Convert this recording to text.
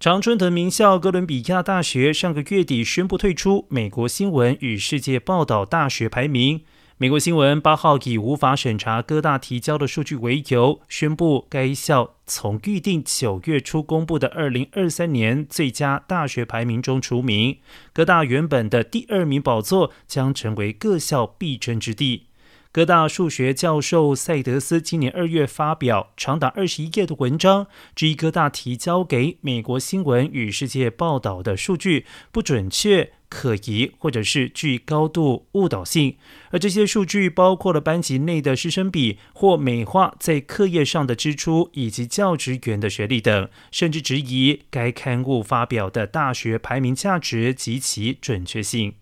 常春藤名校哥伦比亚大学上个月底宣布退出美国新闻与世界报道大学排名。美国新闻八号以无法审查各大提交的数据为由，宣布该校从预定九月初公布的二零二三年最佳大学排名中除名。各大原本的第二名宝座将成为各校必争之地。哥大数学教授塞德斯今年二月发表长达二十一页的文章，质疑哥大提交给美国新闻与世界报道的数据不准确、可疑，或者是具高度误导性。而这些数据包括了班级内的师生比或美化在课业上的支出，以及教职员的学历等，甚至质疑该刊物发表的大学排名价值及其准确性。